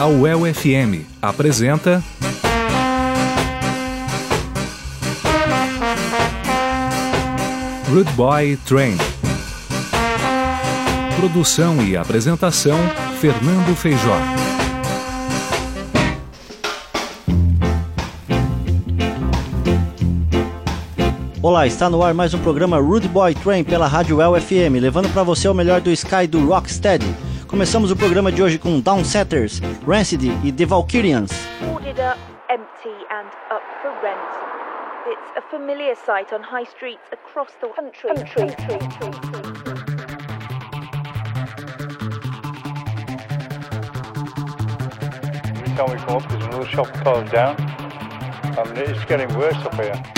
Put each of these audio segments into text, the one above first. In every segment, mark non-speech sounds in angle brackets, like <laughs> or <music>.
A UEL FM apresenta. Rude Boy Train. Produção e apresentação: Fernando Feijó. Olá, está no ar mais um programa Rude Boy Train pela Rádio El FM, levando para você o melhor do Sky do Rocksteady. Começamos o programa de hoje com Downsetters, Rancid e The Valkyrians. Boarded up, empty and up for rent. It's a familiar sight on high streets across the country. Every time we come up, there's another shop closed down. And it's getting worse up here.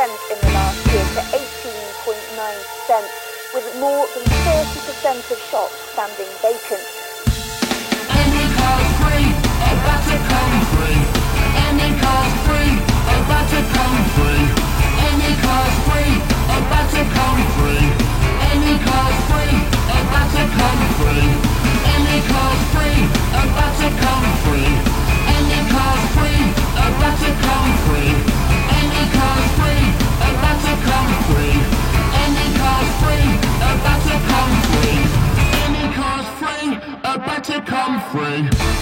In the last year to 18.9%, with more than 30% of shops standing vacant. Any car's free, about to come free. Any car's free, about to come free. Any car's free, about to come free. Any car's free, about to come free. free.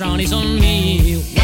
Is on me.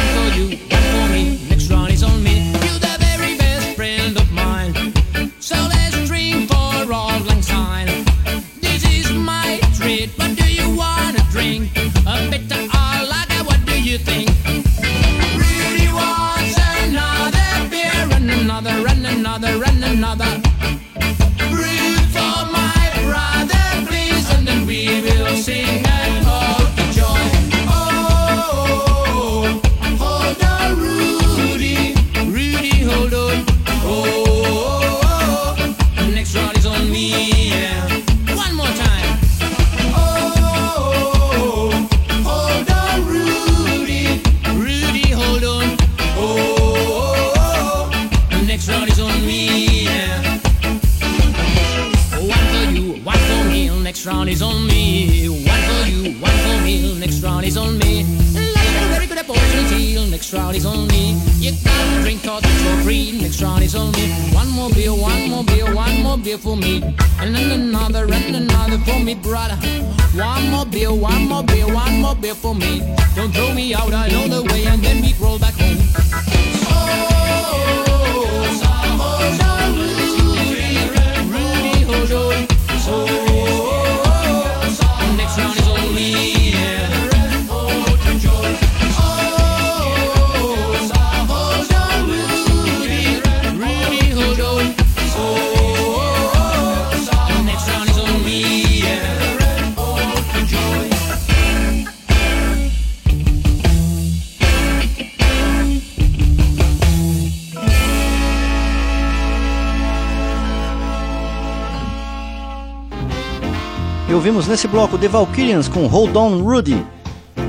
ouvimos nesse bloco The Valkyrians com Hold On Rudy,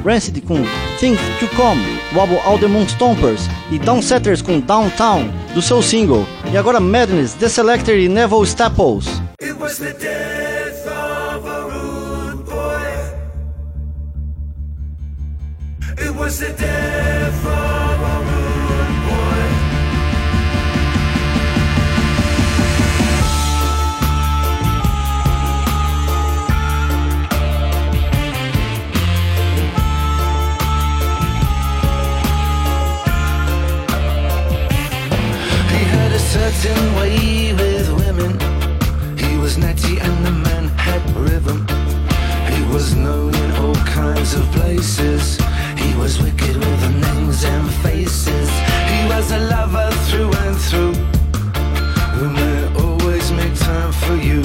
Rancid com Things To Come, Wobble Alderman All The Moon Stompers e Downsetters com Downtown, do seu single. E agora Madness, The Selector e Neville Staples. It Latin way with women. He was natty and the man had rhythm. He was known in all kinds of places. He was wicked with the names and faces. He was a lover through and through. Who may always make time for you.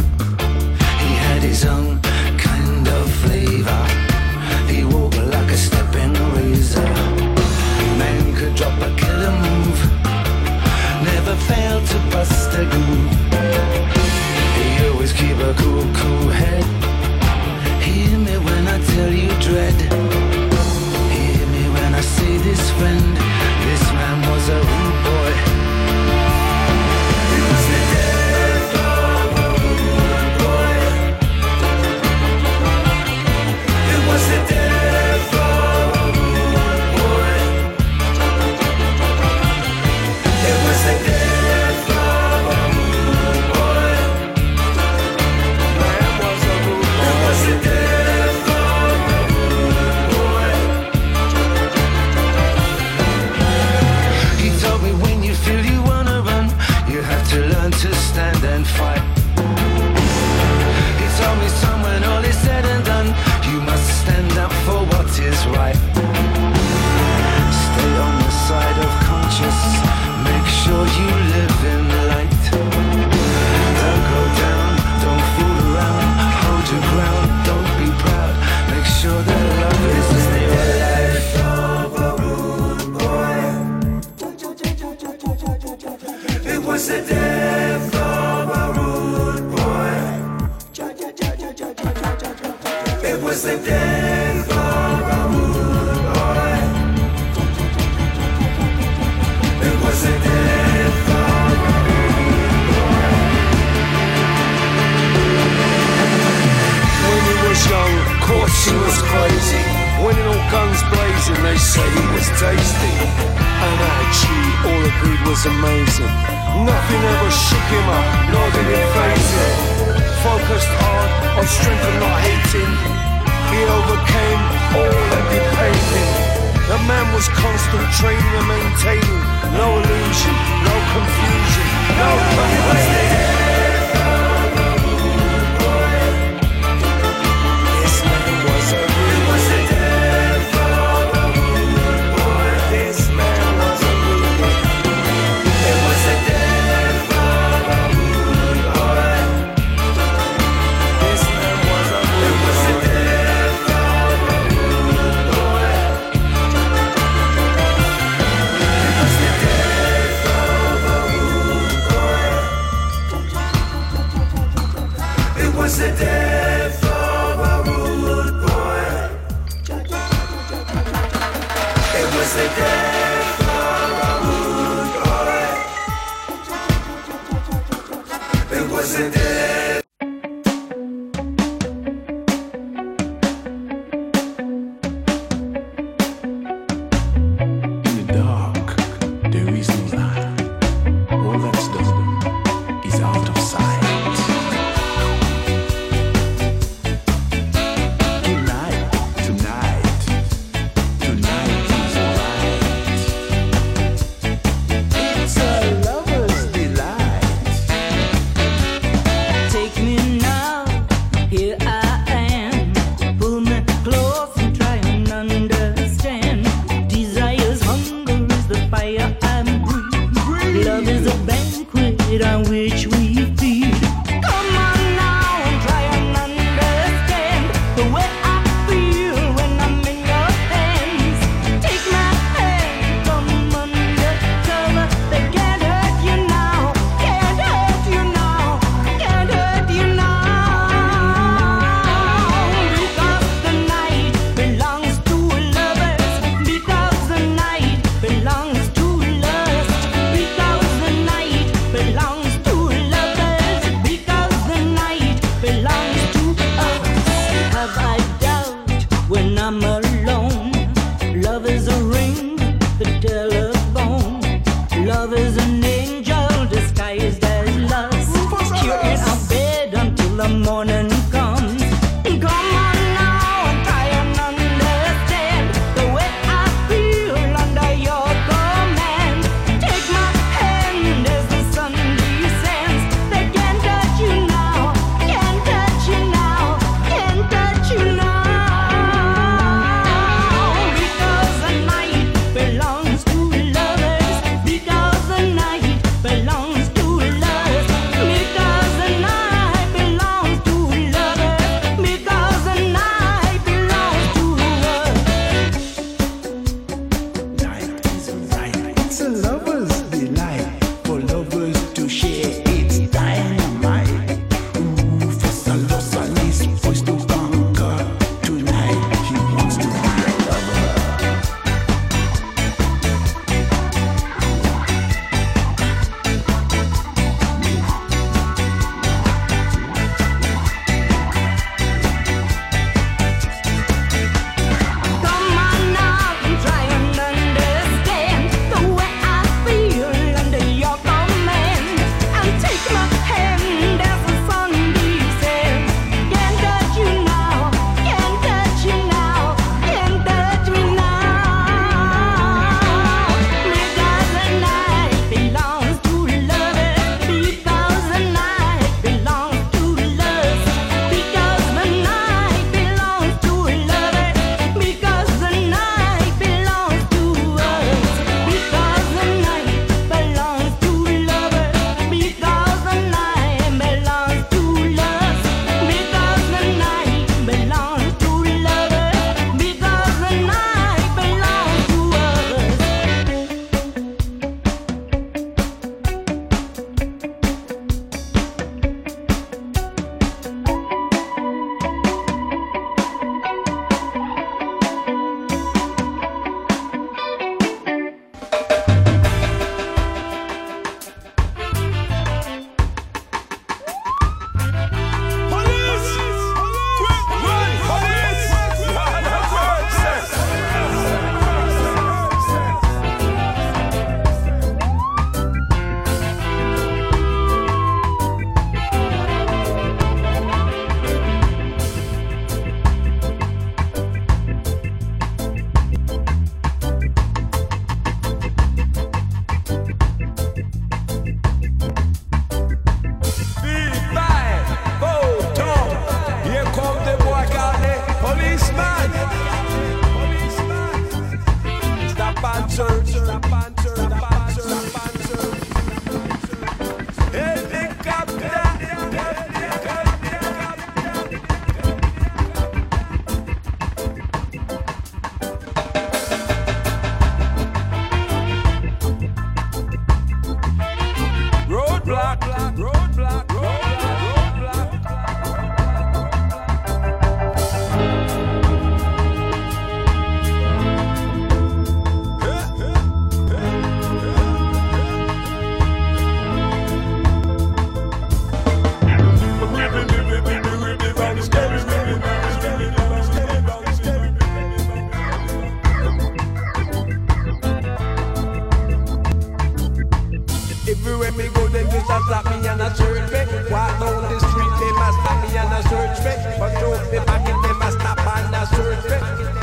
He had his own kind of flavor. the groove. He always keep a cool, cool head. Hear me when I tell you dread.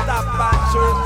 Tapachur,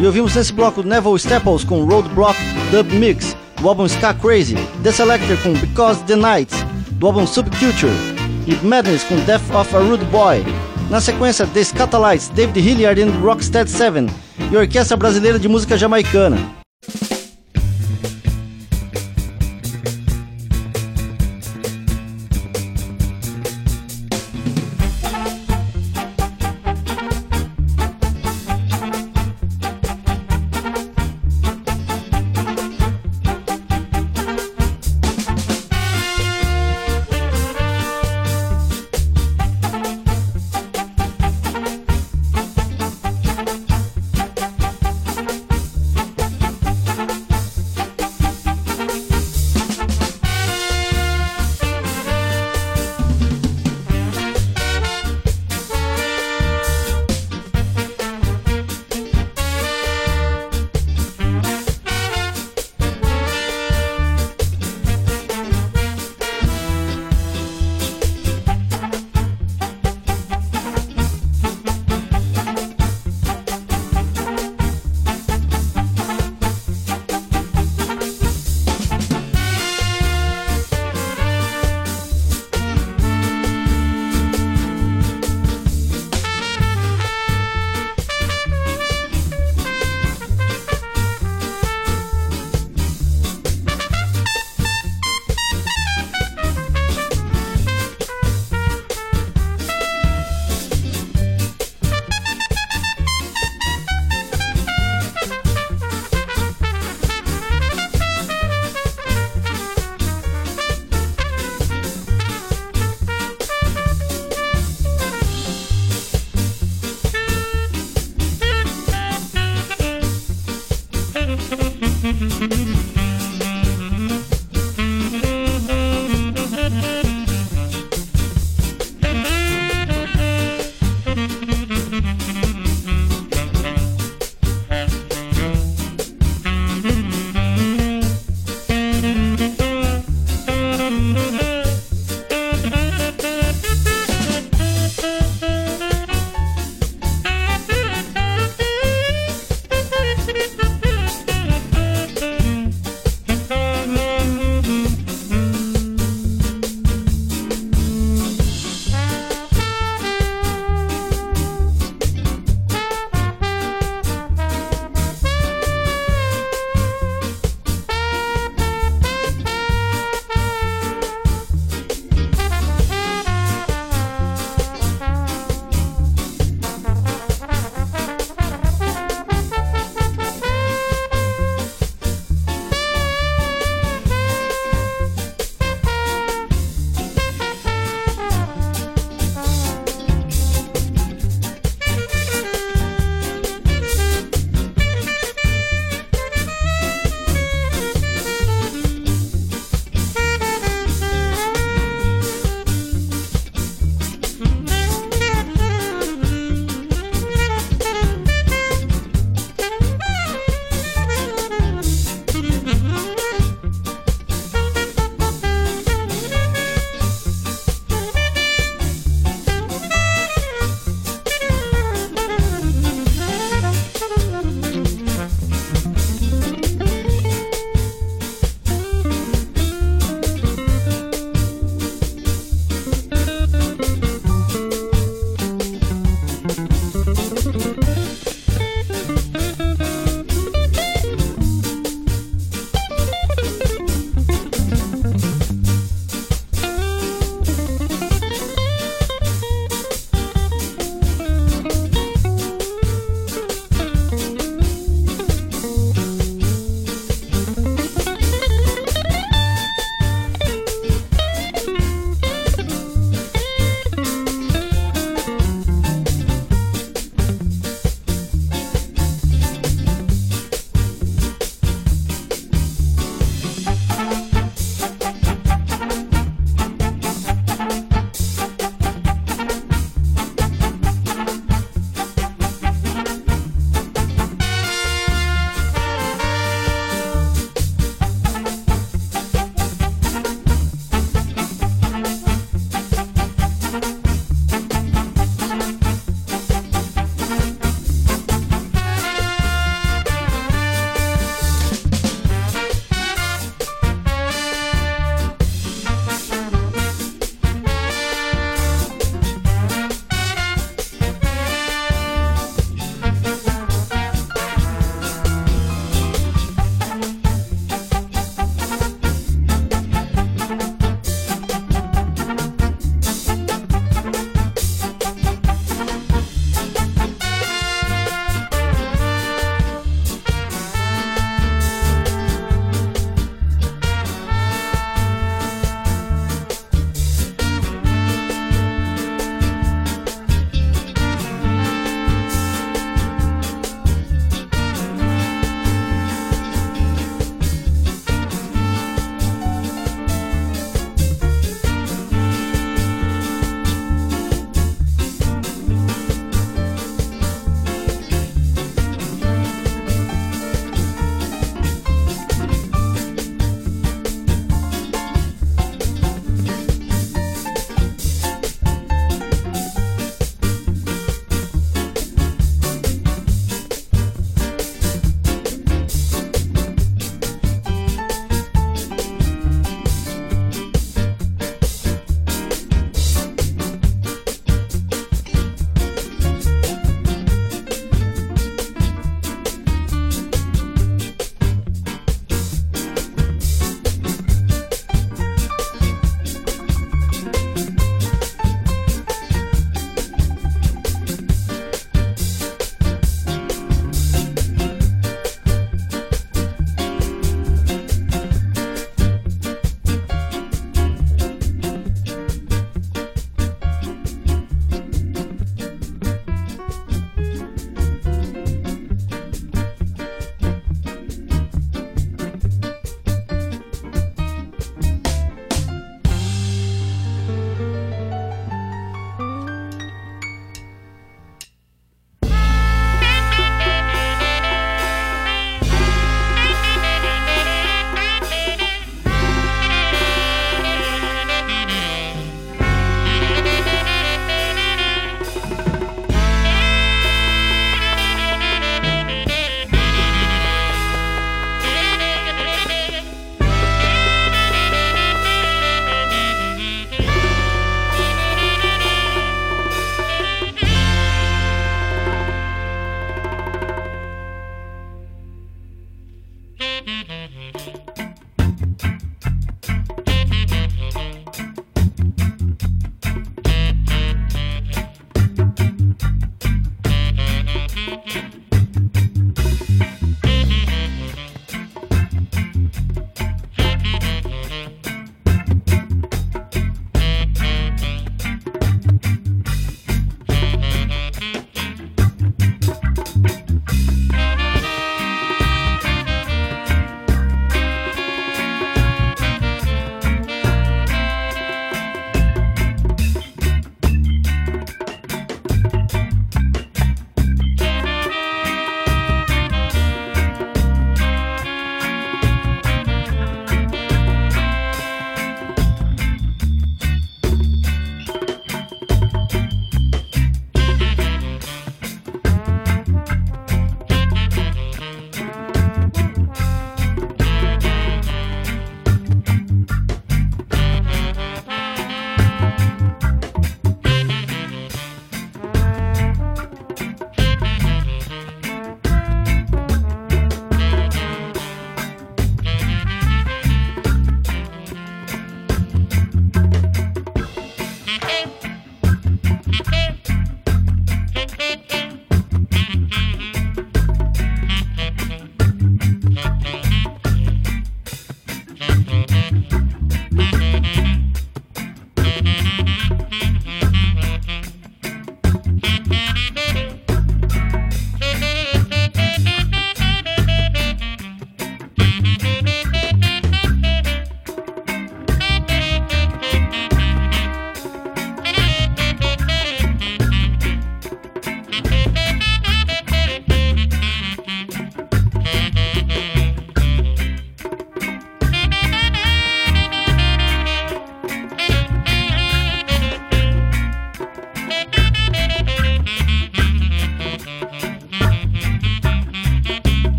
E ouvimos nesse bloco Neville Staples com Roadblock Dub Mix, do álbum Ska Crazy, The Selector com Because the Night, do álbum Subculture, e Madness com Death of a Rude Boy. Na sequência, The Scatolites, David Hilliard and Rocksteady 7 e Orquestra Brasileira de Música Jamaicana.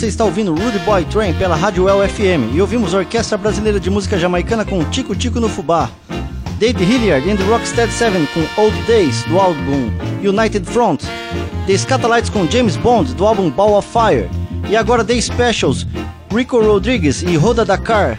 Você está ouvindo Rude Boy Train pela Rádio El FM e ouvimos a Orquestra Brasileira de Música Jamaicana com Tico Tico no Fubá. David Hilliard and the Rocksteady 7 com Old Days do álbum United Front. The Scatolites com James Bond do álbum Ball of Fire. E agora The Specials, Rico Rodriguez e Roda Dakar.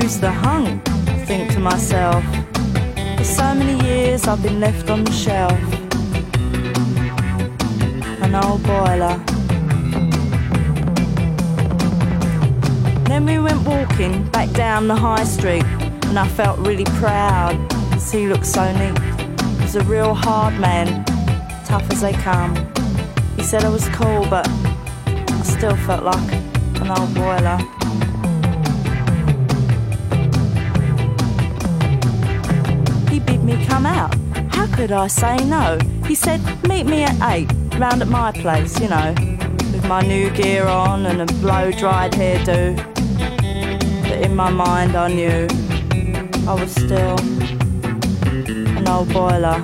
Who's the hunk? I think to myself. For so many years I've been left on the shelf. An old boiler. Then we went walking back down the high street and I felt really proud because he looked so neat. He was a real hard man, tough as they come. He said I was cool, but I still felt like an old boiler. Come out. How could I say no? He said, meet me at eight, round at my place, you know, with my new gear on and a blow dried hairdo. But in my mind, I knew I was still an old boiler.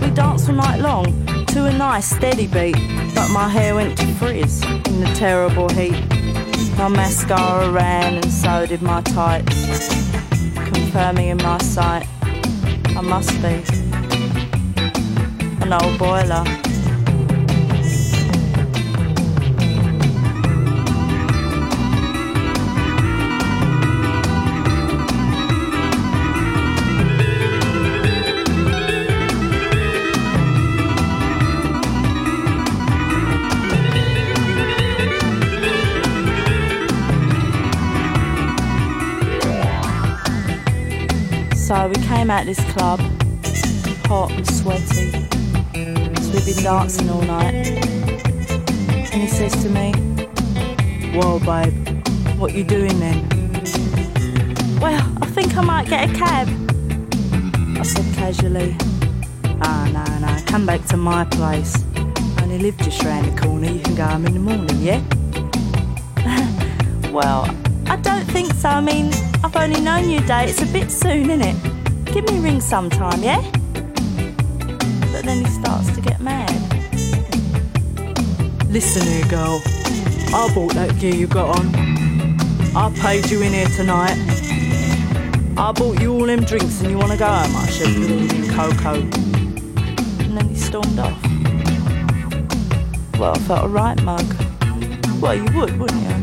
We danced all night long to a nice steady beat, but my hair went to frizz in the terrible heat. My mascara ran and so did my tights, confirming in my sight I must be an old boiler. We came out of this club, hot and sweaty. So we've been dancing all night. And he says to me, Whoa, babe, what you doing then? Well, I think I might get a cab. I said casually, Ah, no, no, come back to my place. I only live just round the corner. You can go home in the morning, yeah? <laughs> well, I don't think so. I mean, I've only known you a day. It's a bit soon, isn't it? Give me a ring sometime, yeah? But then he starts to get mad. Listen here, girl. I bought that gear you got on. I paid you in here tonight. I bought you all them drinks and you want to go home? I with all them cocoa. And then he stormed off. Well, I felt a right mug. Well, you would, wouldn't you?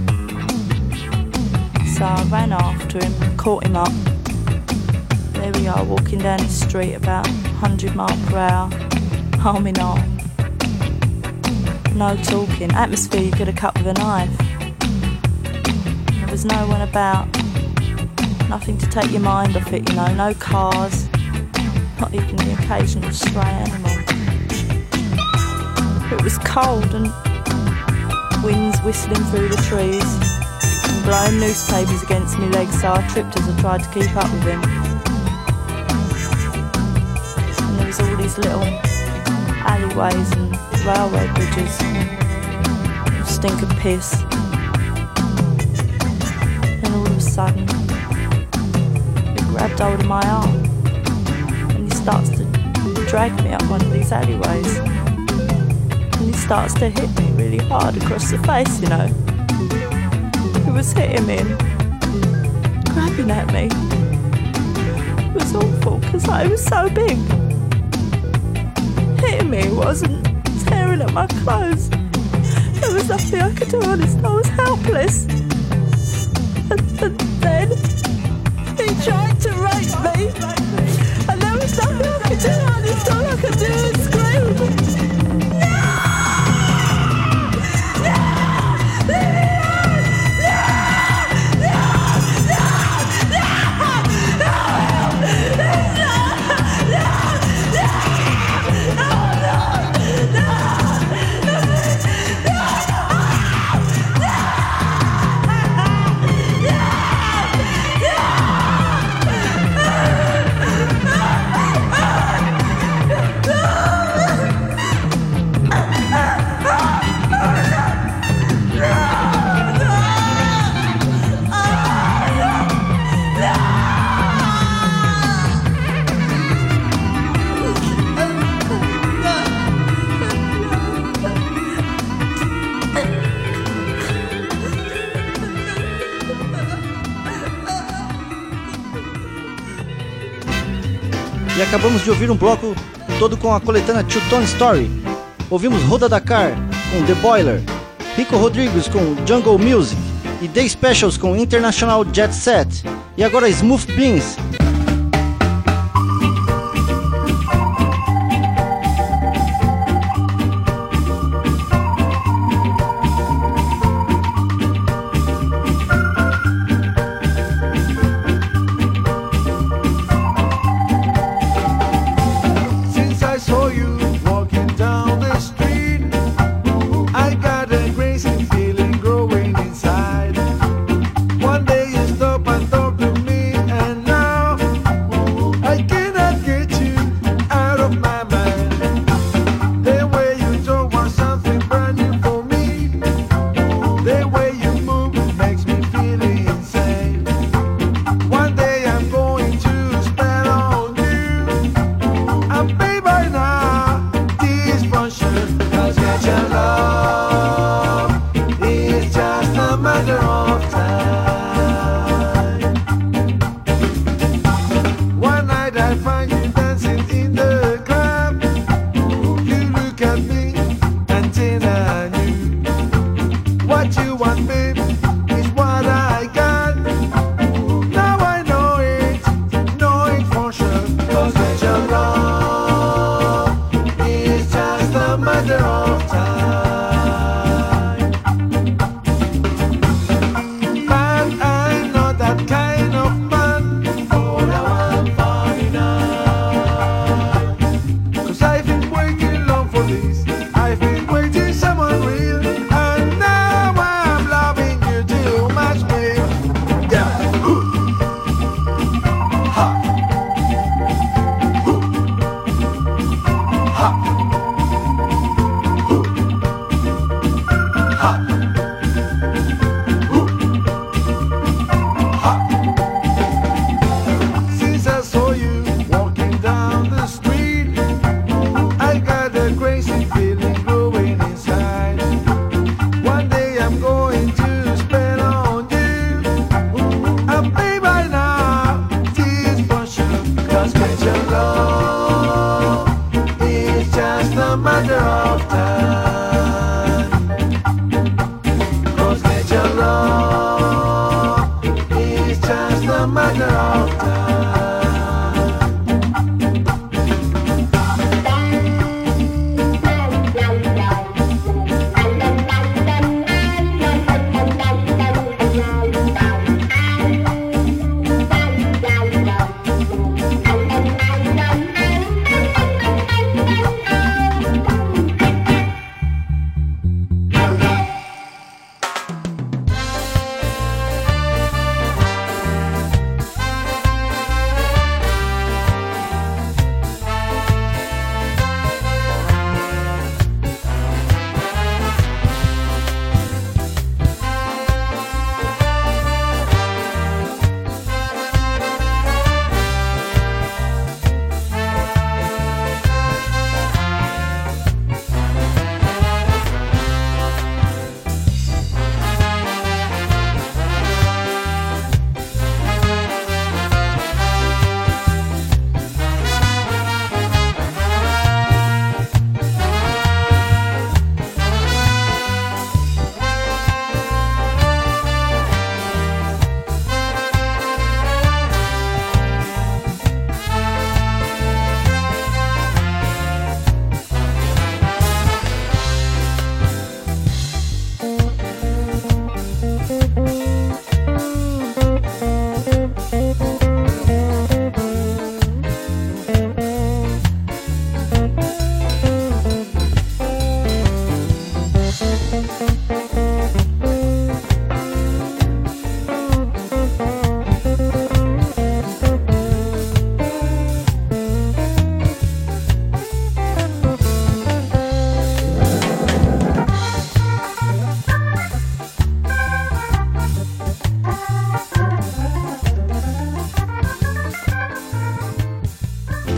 So I ran after him, caught him up. We are, walking down the street about 100 mile per hour, arm in arm. No talking, atmosphere you could have cut with a knife. There was no one about, nothing to take your mind off it, you know, no cars, not even the occasional stray animal. It was cold and winds whistling through the trees and blowing newspapers against my legs, so I tripped as I tried to keep up with him. All these little alleyways and railway bridges. Stink piss. And all of a sudden, he grabbed hold of my arm and he starts to drag me up one of these alleyways. And he starts to hit me really hard across the face, you know. He was hitting me and grabbing at me. It was awful because I was so big. Me wasn't tearing at my clothes. There was nothing I could do, honest. I was helpless. And, and then he tried to rape me. And there was nothing I could do, honest. All I could do was E acabamos de ouvir um bloco todo com a coletânea Two Tone Story. Ouvimos Roda Dakar com The Boiler, Rico Rodrigues com Jungle Music e Day Specials com International Jet Set. E agora Smooth Beans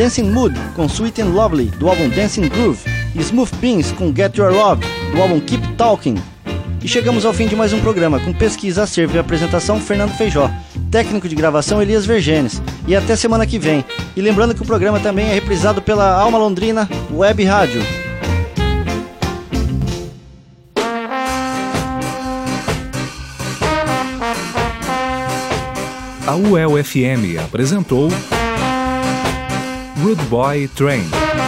Dancing Mood com Sweet and Lovely do álbum Dancing Groove e Smooth Beans com Get Your Love do álbum Keep Talking. E chegamos ao fim de mais um programa com pesquisa, acervo e apresentação Fernando Feijó, técnico de gravação Elias Vergenes. E até semana que vem. E lembrando que o programa também é reprisado pela Alma Londrina Web Rádio. A UEL FM apresentou Rude Boy Train.